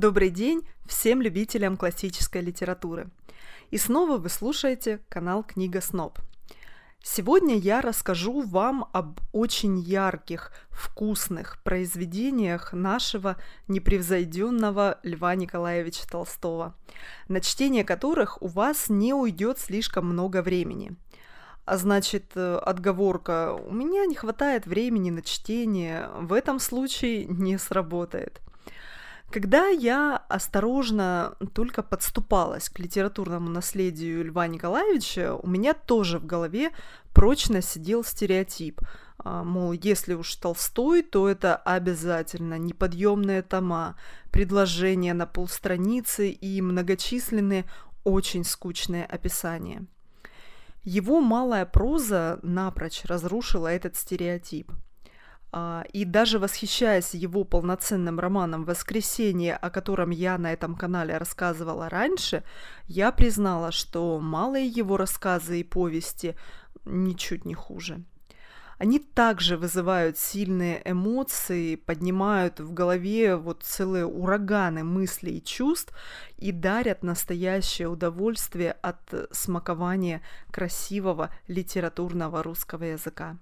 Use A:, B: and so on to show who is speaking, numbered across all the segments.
A: Добрый день всем любителям классической литературы. И снова вы слушаете канал Книга Сноб. Сегодня я расскажу вам об очень ярких, вкусных произведениях нашего непревзойденного Льва Николаевича Толстого, на чтение которых у вас не уйдет слишком много времени – а значит, э, отговорка «у меня не хватает времени на чтение» в этом случае не сработает. Когда я осторожно только подступалась к литературному наследию Льва Николаевича, у меня тоже в голове прочно сидел стереотип. А, мол, если уж Толстой, то это обязательно неподъемные тома, предложения на полстраницы и многочисленные очень скучные описания. Его малая проза напрочь разрушила этот стереотип – и даже восхищаясь его полноценным романом «Воскресенье», о котором я на этом канале рассказывала раньше, я признала, что малые его рассказы и повести ничуть не хуже. Они также вызывают сильные эмоции, поднимают в голове вот целые ураганы мыслей и чувств и дарят настоящее удовольствие от смакования красивого литературного русского языка.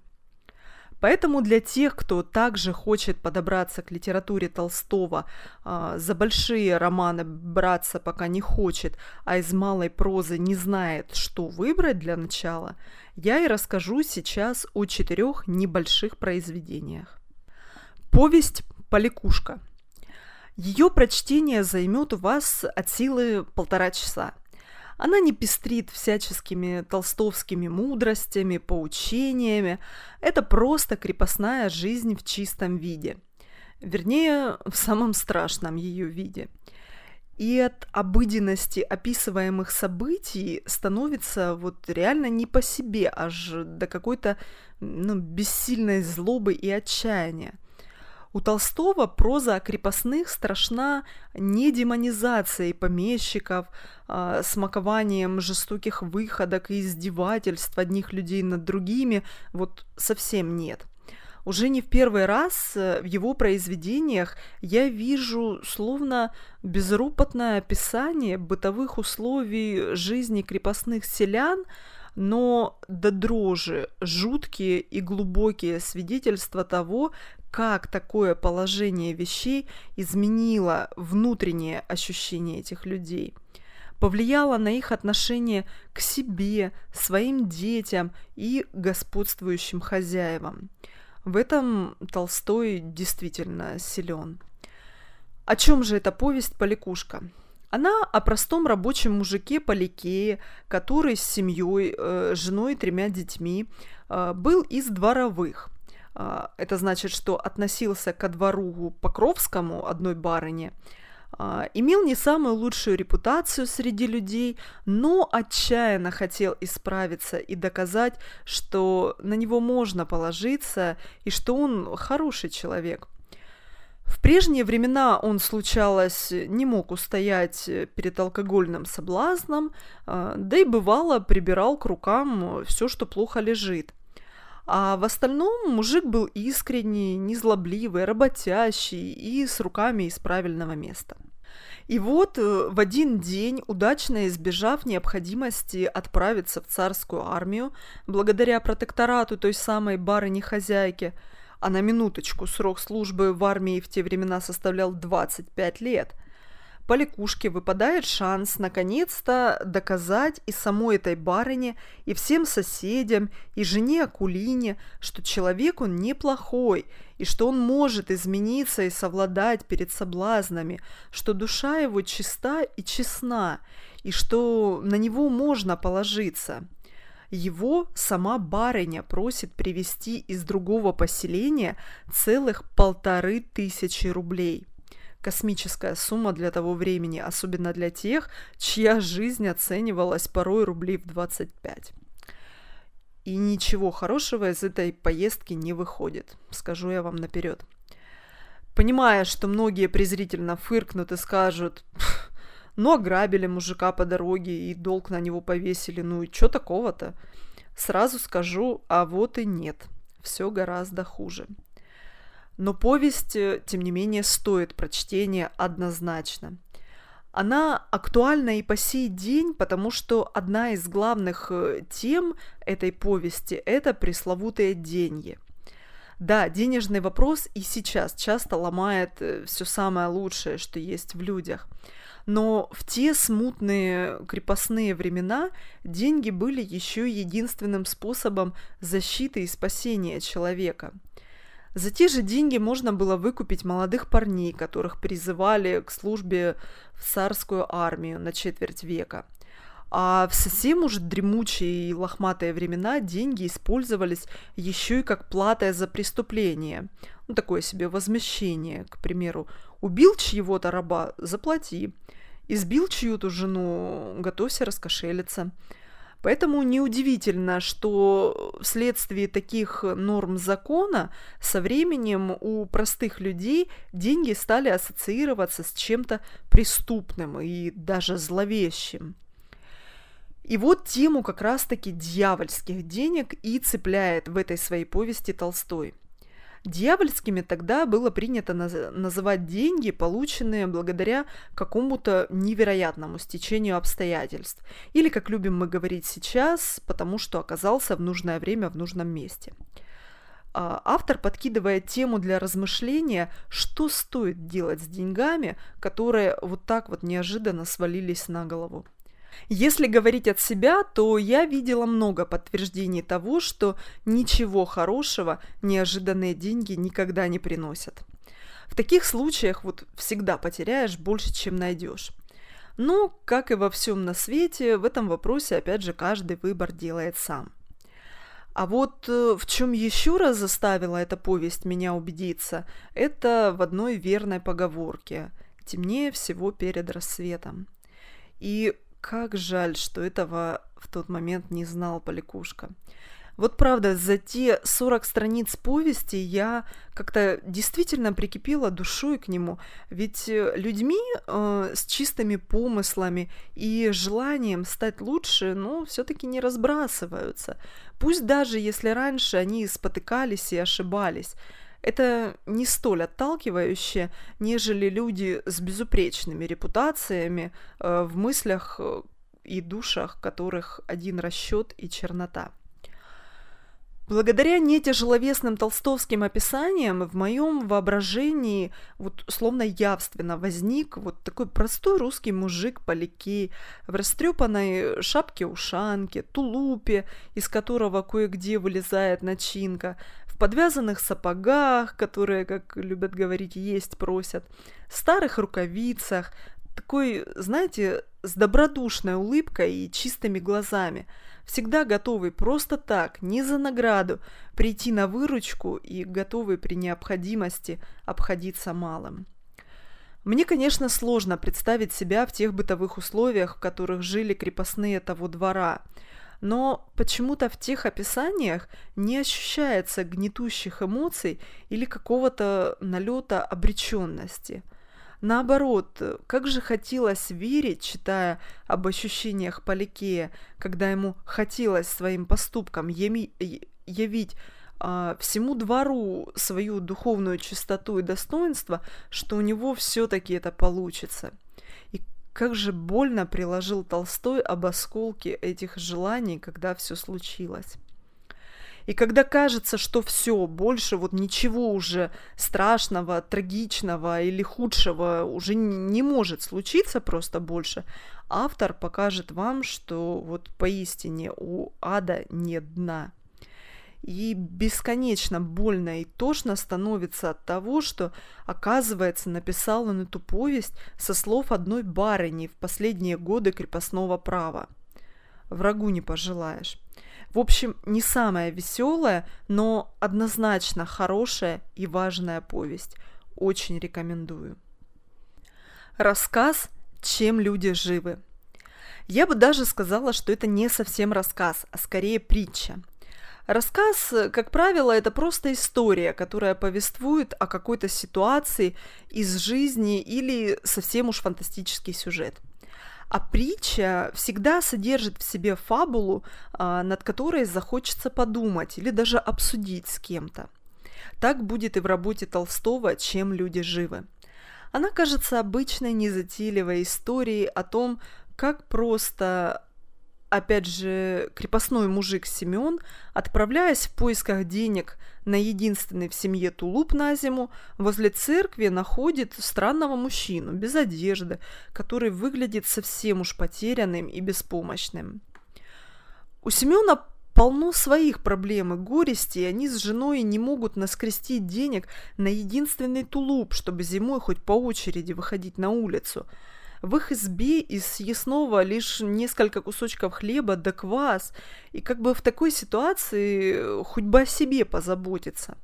A: Поэтому для тех, кто также хочет подобраться к литературе Толстого, э, за большие романы браться пока не хочет, а из малой прозы не знает, что выбрать для начала, я и расскажу сейчас о четырех небольших произведениях. Повесть «Поликушка». Ее прочтение займет у вас от силы полтора часа – она не пестрит всяческими толстовскими мудростями, поучениями. Это просто крепостная жизнь в чистом виде. Вернее, в самом страшном ее виде. И от обыденности описываемых событий становится вот реально не по себе, аж до какой-то ну, бессильной злобы и отчаяния. У Толстого проза о крепостных страшна не демонизацией помещиков, э, смакованием жестоких выходок и издевательств одних людей над другими, вот совсем нет. Уже не в первый раз э, в его произведениях я вижу словно безропотное описание бытовых условий жизни крепостных селян, но до дрожи жуткие и глубокие свидетельства того, как такое положение вещей изменило внутреннее ощущение этих людей, повлияло на их отношение к себе, своим детям и господствующим хозяевам. В этом Толстой действительно силен. О чем же эта повесть «Поликушка»? Она о простом рабочем мужике Поликее, который с семьей, э, женой и тремя детьми э, был из дворовых – это значит, что относился ко двору Покровскому, одной барыне, а, имел не самую лучшую репутацию среди людей, но отчаянно хотел исправиться и доказать, что на него можно положиться и что он хороший человек. В прежние времена он, случалось, не мог устоять перед алкогольным соблазном, а, да и бывало прибирал к рукам все, что плохо лежит. А в остальном мужик был искренний, незлобливый, работящий и с руками из правильного места. И вот э, в один день, удачно избежав необходимости отправиться в царскую армию, благодаря протекторату той самой барыни-хозяйки, а на минуточку срок службы в армии в те времена составлял 25 лет – по лягушке выпадает шанс наконец-то доказать и самой этой барыне, и всем соседям, и жене Акулине, что человек он неплохой, и что он может измениться и совладать перед соблазнами, что душа его чиста и честна, и что на него можно положиться. Его сама барыня просит привезти из другого поселения целых полторы тысячи рублей космическая сумма для того времени, особенно для тех, чья жизнь оценивалась порой рублей в 25. И ничего хорошего из этой поездки не выходит, скажу я вам наперед. Понимая, что многие презрительно фыркнут и скажут, ну ограбили мужика по дороге и долг на него повесили, ну и что такого-то? Сразу скажу, а вот и нет, все гораздо хуже. Но повесть, э, тем не менее, стоит прочтения однозначно. Она актуальна и по сей день, потому что одна из главных э, тем этой повести – это пресловутые деньги. Да, денежный вопрос и сейчас часто ломает э, все самое лучшее, что есть в людях. Но в те смутные крепостные времена деньги были еще единственным способом защиты и спасения человека – за те же деньги можно было выкупить молодых парней, которых призывали к службе в царскую армию на четверть века. А в совсем уже дремучие и лохматые времена деньги использовались еще и как плата за преступление. Ну, такое себе возмещение, к примеру. Убил чьего-то раба – заплати. Избил чью-то жену – готовься раскошелиться. Поэтому неудивительно, что вследствие таких норм закона со временем у простых людей деньги стали ассоциироваться с чем-то преступным и даже зловещим. И вот тему как раз-таки дьявольских денег и цепляет в этой своей повести Толстой – Дьявольскими тогда было принято наз- называть деньги, полученные благодаря какому-то невероятному стечению обстоятельств. Или, как любим мы говорить сейчас, потому что оказался в нужное время в нужном месте. А, автор подкидывает тему для размышления, что стоит делать с деньгами, которые вот так вот неожиданно свалились на голову. Если говорить от себя, то я видела много подтверждений того, что ничего хорошего неожиданные деньги никогда не приносят. В таких случаях вот всегда потеряешь больше, чем найдешь. Но, как и во всем на свете, в этом вопросе, опять же, каждый выбор делает сам. А вот э, в чем еще раз заставила эта повесть меня убедиться, это в одной верной поговорке «темнее всего перед рассветом». И как жаль, что этого в тот момент не знал Поликушка. Вот правда, за те 40 страниц повести я как-то действительно прикипела душой к нему. Ведь э, людьми э, с чистыми помыслами и желанием стать лучше, ну, все-таки не разбрасываются. Пусть даже если раньше они спотыкались и ошибались. Это не столь отталкивающе, нежели люди с безупречными репутациями э, в мыслях э, и душах, которых один расчет и чернота. Благодаря нетяжеловесным толстовским описаниям в моем воображении вот словно явственно возник вот такой простой русский мужик поликей в растрепанной шапке-ушанке, тулупе, из которого кое-где вылезает начинка, подвязанных сапогах, которые, как любят говорить, есть просят, старых рукавицах, такой, знаете, с добродушной улыбкой и чистыми глазами, всегда готовый просто так, не за награду, прийти на выручку и готовый при необходимости обходиться малым. Мне, конечно, сложно представить себя в тех бытовых условиях, в которых жили крепостные того двора – но почему-то в тех описаниях не ощущается гнетущих эмоций или какого-то налета обреченности. Наоборот, как же хотелось верить, читая об ощущениях Поликея, когда ему хотелось своим поступком явить а, всему двору свою духовную чистоту и достоинство, что у него все-таки это получится – как же больно приложил Толстой об осколке этих желаний, когда все случилось. И когда кажется, что все, больше вот ничего уже страшного, трагичного или худшего уже не может случиться просто больше, автор покажет вам, что вот поистине у ада нет дна. И бесконечно больно и тошно становится от того, что, оказывается, написал он эту повесть со слов одной барыни в последние годы крепостного права. Врагу не пожелаешь. В общем, не самая веселая, но однозначно хорошая и важная повесть. Очень рекомендую. Рассказ «Чем люди живы». Я бы даже сказала, что это не совсем рассказ, а скорее притча – Рассказ, как правило, это просто история, которая повествует о какой-то ситуации из жизни или совсем уж фантастический сюжет. А притча всегда содержит в себе фабулу, а, над которой захочется подумать или даже обсудить с кем-то. Так будет и в работе Толстого «Чем люди живы». Она кажется обычной незатейливой историей о том, как просто опять же, крепостной мужик Семен, отправляясь в поисках денег на единственный в семье тулуп на зиму, возле церкви находит странного мужчину без одежды, который выглядит совсем уж потерянным и беспомощным. У Семена полно своих проблем и горести, и они с женой не могут наскрестить денег на единственный тулуп, чтобы зимой хоть по очереди выходить на улицу – в их избе из съестного лишь несколько кусочков хлеба да квас, и как бы в такой ситуации хоть бы о себе позаботиться.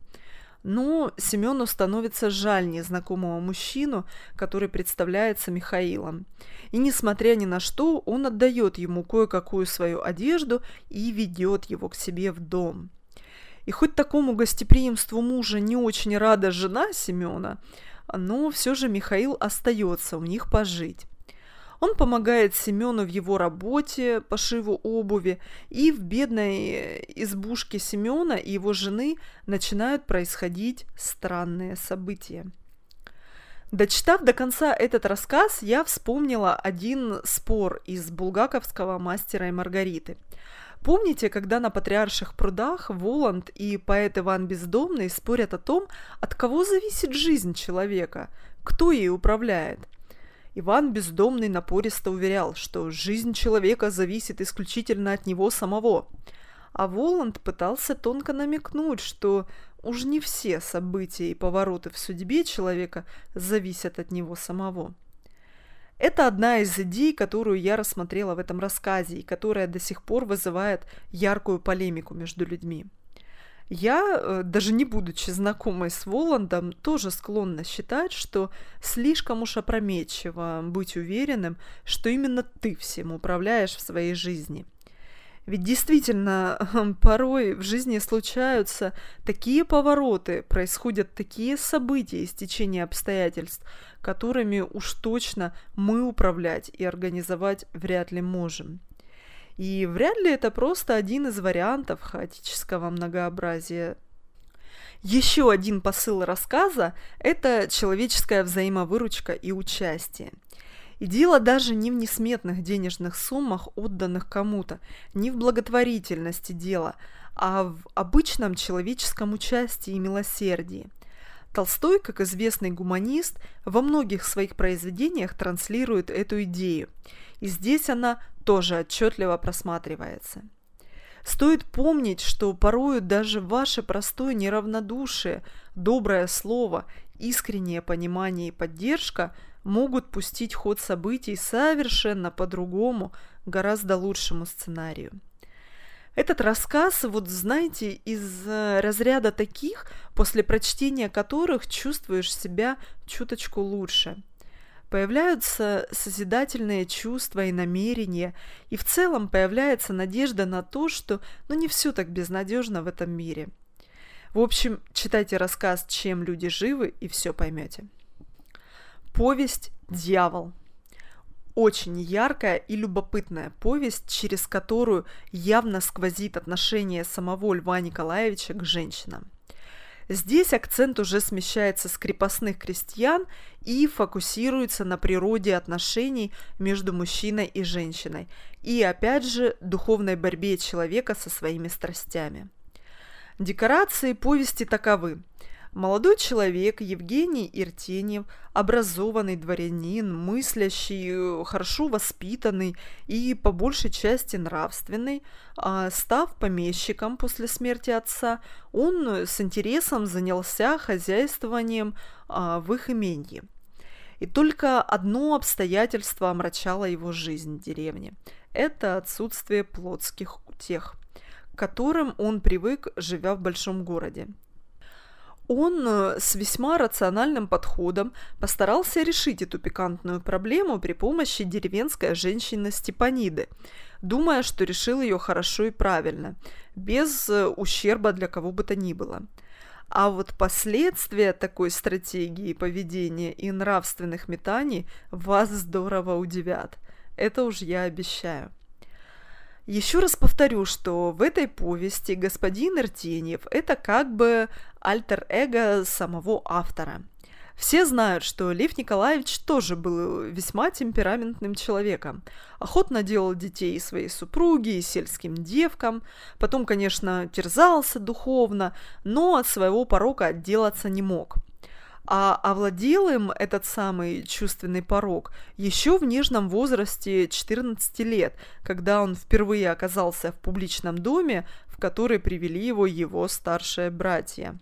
A: Но Семену становится жаль незнакомого мужчину, который представляется Михаилом. И несмотря ни на что, он отдает ему кое-какую свою одежду и ведет его к себе в дом. И хоть такому гостеприимству мужа не очень рада жена Семена, но все же Михаил остается у них пожить. Он помогает Семену в его работе, пошиву обуви, и в бедной избушке Семена и его жены начинают происходить странные события. Дочитав до конца этот рассказ, я вспомнила один спор из булгаковского «Мастера и Маргариты». Помните, когда на Патриарших прудах Воланд и поэт Иван Бездомный спорят о том, от кого зависит жизнь человека, кто ей управляет? Иван Бездомный напористо уверял, что жизнь человека зависит исключительно от него самого. А Воланд пытался тонко намекнуть, что уж не все события и повороты в судьбе человека зависят от него самого. Это одна из идей, которую я рассмотрела в этом рассказе и которая до сих пор вызывает яркую полемику между людьми. Я, э, даже не будучи знакомой с Воландом, тоже склонна считать, что слишком уж опрометчиво быть уверенным, что именно ты всем управляешь в своей жизни – ведь действительно, порой в жизни случаются такие повороты, происходят такие события из течения обстоятельств, которыми уж точно мы управлять и организовать вряд ли можем. И вряд ли это просто один из вариантов хаотического многообразия. Еще один посыл рассказа – это человеческая взаимовыручка и участие – и дело даже не в несметных денежных суммах, отданных кому-то, не в благотворительности дела, а в обычном человеческом участии и милосердии. Толстой, как известный гуманист, во многих своих произведениях транслирует эту идею, и здесь она тоже отчетливо просматривается. Стоит помнить, что порою даже ваше простое неравнодушие, доброе слово, искреннее понимание и поддержка – могут пустить ход событий совершенно по-другому, гораздо лучшему сценарию. Этот рассказ, вот знаете, из э, разряда таких, после прочтения которых чувствуешь себя чуточку лучше. Появляются созидательные чувства и намерения, и в целом появляется надежда на то, что ну не все так безнадежно в этом мире. В общем, читайте рассказ «Чем люди живы» и все поймете. Повесть «Дьявол». Очень яркая и любопытная повесть, через которую явно сквозит отношение самого Льва Николаевича к женщинам. Здесь акцент уже смещается с крепостных крестьян и фокусируется на природе отношений между мужчиной и женщиной, и опять же духовной борьбе человека со своими страстями. Декорации повести таковы – Молодой человек Евгений Иртеньев, образованный дворянин, мыслящий, хорошо воспитанный и по большей части нравственный, а, став помещиком после смерти отца, он с интересом занялся хозяйствованием а, в их имении. И только одно обстоятельство омрачало его жизнь в деревне – это отсутствие плотских утех, к которым он привык, живя в большом городе он э, с весьма рациональным подходом постарался решить эту пикантную проблему при помощи деревенской женщины Степаниды, думая, что решил ее хорошо и правильно, без э, ущерба для кого бы то ни было. А вот последствия такой стратегии поведения и нравственных метаний вас здорово удивят. Это уж я обещаю. Еще раз повторю, что в этой повести господин Иртеньев – это как бы альтер-эго самого автора. Все знают, что Лев Николаевич тоже был весьма темпераментным человеком. Охотно делал детей своей супруге и сельским девкам. Потом, конечно, терзался духовно, но от своего порока отделаться не мог – а овладел им этот самый чувственный порог еще в нежном возрасте 14 лет, когда он впервые оказался в публичном доме, в который привели его его старшие братья.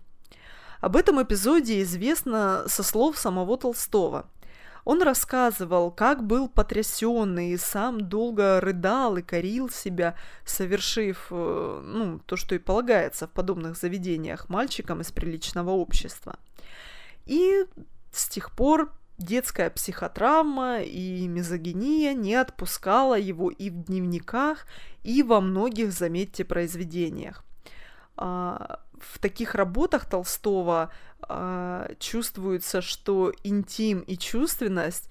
A: Об этом эпизоде известно со слов самого Толстого. Он рассказывал, как был потрясен и сам долго рыдал и корил себя, совершив э, ну, то, что и полагается в подобных заведениях мальчикам из приличного общества – и с тех пор детская психотравма и мизогиния не отпускала его и в дневниках, и во многих, заметьте, произведениях. А, в таких работах Толстого а, чувствуется, что интим и чувственность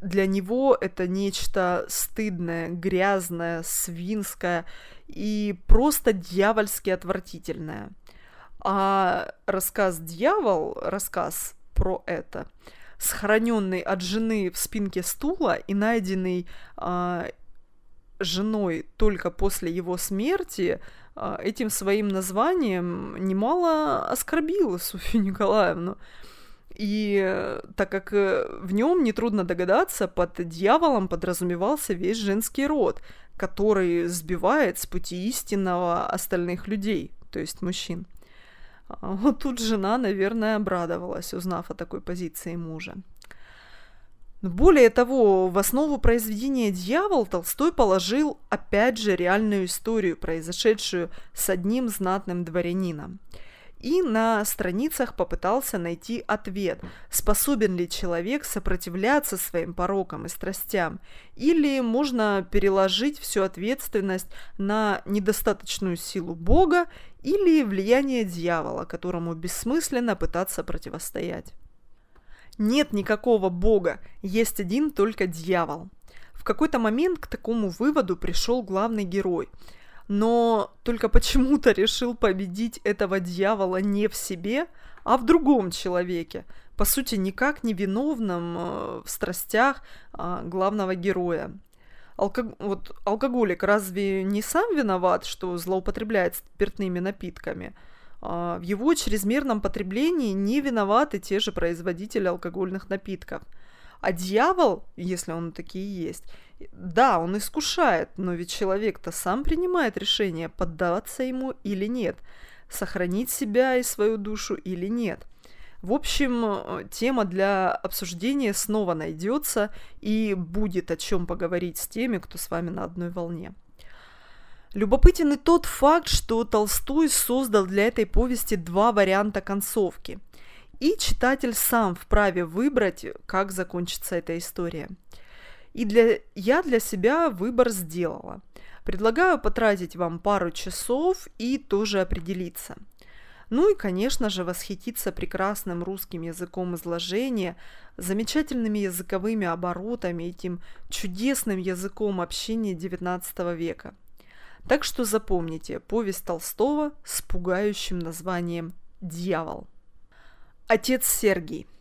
A: для него это нечто стыдное, грязное, свинское и просто дьявольски отвратительное – а рассказ «Дьявол», рассказ про это, сохраненный от жены в спинке стула и найденный а, женой только после его смерти, а, этим своим названием немало оскорбила Софью Николаевну. И так как э, в нем нетрудно догадаться, под дьяволом подразумевался весь женский род, который сбивает с пути истинного остальных людей, то есть мужчин. А вот тут жена, наверное, обрадовалась, узнав о такой позиции мужа. Более того, в основу произведения «Дьявол» Толстой положил, опять же, реальную историю, произошедшую с одним знатным дворянином – и на страницах попытался найти ответ, способен ли человек сопротивляться своим порокам и страстям, или можно переложить всю ответственность на недостаточную силу Бога или влияние дьявола, которому бессмысленно пытаться противостоять. Нет никакого Бога, есть один только дьявол. В какой-то момент к такому выводу пришел главный герой – но только почему-то решил победить этого дьявола не в себе, а в другом человеке, по сути, никак не виновном э, в страстях а, главного героя. Алко... Вот алкоголик разве не сам виноват, что злоупотребляет спиртными напитками? А, в его чрезмерном потреблении не виноваты те же производители алкогольных напитков. А дьявол, если он такие есть, да, он искушает, но ведь человек-то сам принимает решение, поддаваться ему или нет, сохранить себя и свою душу или нет. В общем, э, тема для обсуждения снова найдется и будет о чем поговорить с теми, кто с вами на одной волне. Любопытен и тот факт, что Толстой создал для этой повести два варианта концовки. И читатель сам вправе выбрать, как закончится эта история – и для, я для себя выбор сделала. Предлагаю потратить вам пару часов и тоже определиться. Ну и, конечно же, восхититься прекрасным русским языком изложения, замечательными языковыми оборотами, этим чудесным языком общения XIX века. Так что запомните повесть Толстого с пугающим названием «Дьявол». Отец Сергий –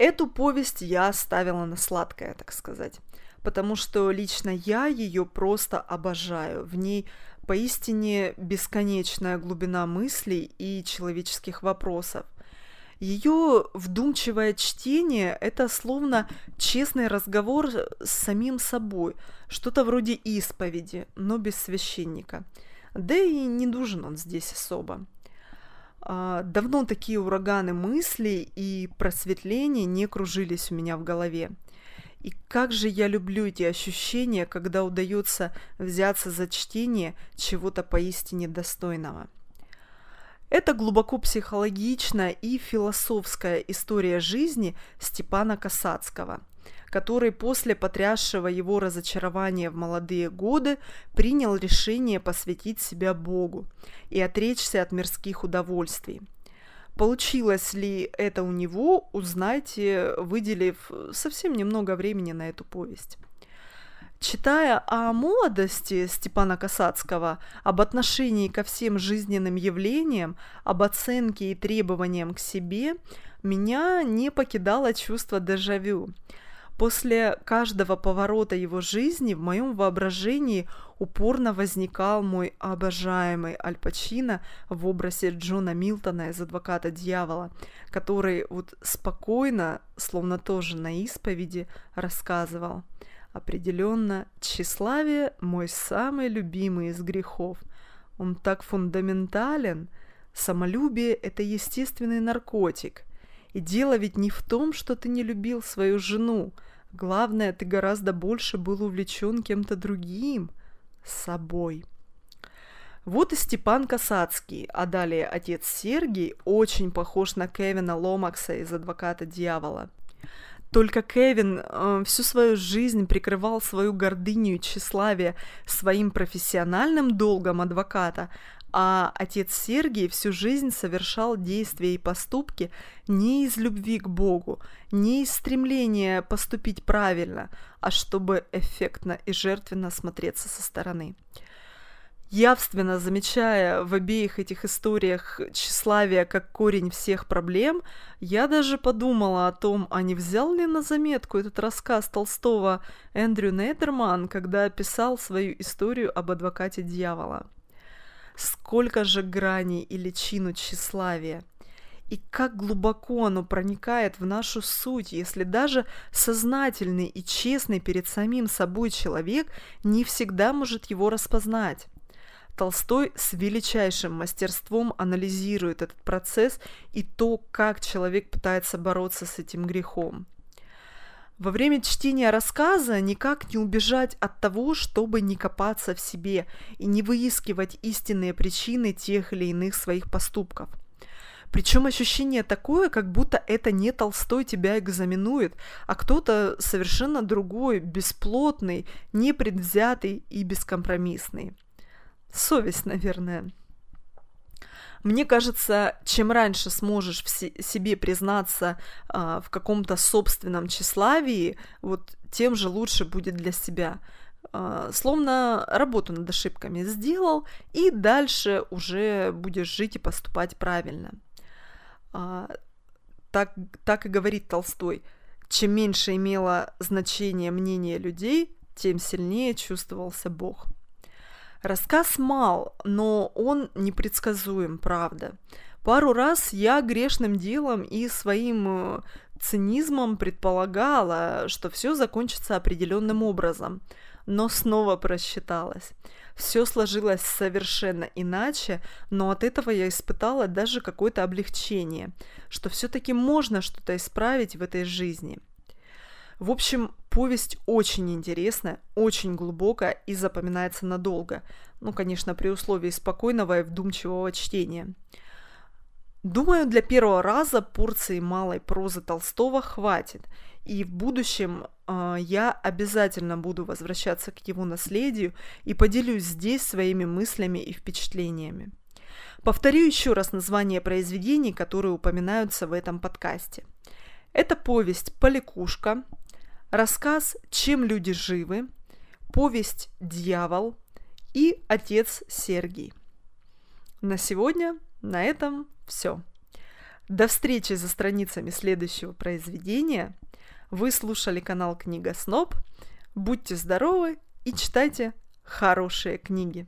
A: Эту повесть я оставила на сладкое, так сказать, потому что лично я ее просто обожаю. В ней поистине бесконечная глубина мыслей и человеческих вопросов. Ее вдумчивое чтение – это словно честный разговор с самим собой, что-то вроде исповеди, но без священника. Да и не нужен он здесь особо. А, давно такие ураганы мыслей и просветления не кружились у меня в голове. И как же я люблю эти ощущения, когда удается взяться за чтение чего-то поистине достойного. Это глубоко психологичная и философская история жизни Степана Касацкого – который после потрясшего его разочарования в молодые годы принял решение посвятить себя Богу и отречься от мирских удовольствий. Получилось ли это у него, узнайте, выделив совсем немного времени на эту повесть. Читая о молодости Степана Касацкого, об отношении ко всем жизненным явлениям, об оценке и требованиям к себе, меня не покидало чувство дежавю. После каждого поворота его жизни в моем воображении упорно возникал мой обожаемый Аль Пачино в образе Джона Милтона из «Адвоката дьявола», который вот спокойно, словно тоже на исповеди, рассказывал. Определенно, тщеславие – мой самый любимый из грехов. Он так фундаментален. Самолюбие – это естественный наркотик. И дело ведь не в том, что ты не любил свою жену – Главное, ты гораздо больше был увлечен кем-то другим, собой. Вот и Степан Касацкий, а далее отец Сергий, очень похож на Кевина Ломакса из «Адвоката дьявола». Только Кевин э, всю свою жизнь прикрывал свою гордыню и тщеславие своим профессиональным долгом адвоката, а отец Сергий всю жизнь совершал действия и поступки не из любви к Богу, не из стремления поступить правильно, а чтобы эффектно и жертвенно смотреться со стороны. Явственно замечая в обеих этих историях тщеславие как корень всех проблем, я даже подумала о том, а не взял ли на заметку этот рассказ Толстого Эндрю Нейтерман, когда описал свою историю об адвокате дьявола. Сколько же граней и личину тщеславия! И как глубоко оно проникает в нашу суть, если даже сознательный и честный перед самим собой человек не всегда может его распознать. Толстой с величайшим мастерством анализирует этот процесс и то, как человек пытается бороться с этим грехом. Во время чтения рассказа никак не убежать от того, чтобы не копаться в себе и не выискивать истинные причины тех или иных своих поступков. Причем ощущение такое, как будто это не Толстой тебя экзаменует, а кто-то совершенно другой, бесплотный, непредвзятый и бескомпромиссный. Совесть, наверное. Мне кажется, чем раньше сможешь в себе признаться э, в каком-то собственном тщеславии, вот тем же лучше будет для себя. Э, словно работу над ошибками сделал, и дальше уже будешь жить и поступать правильно. Э, так, так и говорит Толстой. Чем меньше имело значение мнение людей, тем сильнее чувствовался Бог. Рассказ мал, но он непредсказуем, правда. Пару раз я грешным делом и своим э, цинизмом предполагала, что все закончится определенным образом, но снова просчиталась. Все сложилось совершенно иначе, но от этого я испытала даже какое-то облегчение, что все-таки можно что-то исправить в этой жизни – в общем, повесть очень интересная, очень глубокая и запоминается надолго. Ну, конечно, при условии спокойного и вдумчивого чтения. Думаю, для первого раза порции малой прозы Толстого хватит, и в будущем э, я обязательно буду возвращаться к его наследию и поделюсь здесь своими мыслями и впечатлениями. Повторю еще раз название произведений, которые упоминаются в этом подкасте. Это повесть «Поликушка», рассказ «Чем люди живы», повесть «Дьявол» и «Отец Сергий». На сегодня на этом все. До встречи за страницами следующего произведения. Вы слушали канал Книга Сноб. Будьте здоровы и читайте хорошие книги.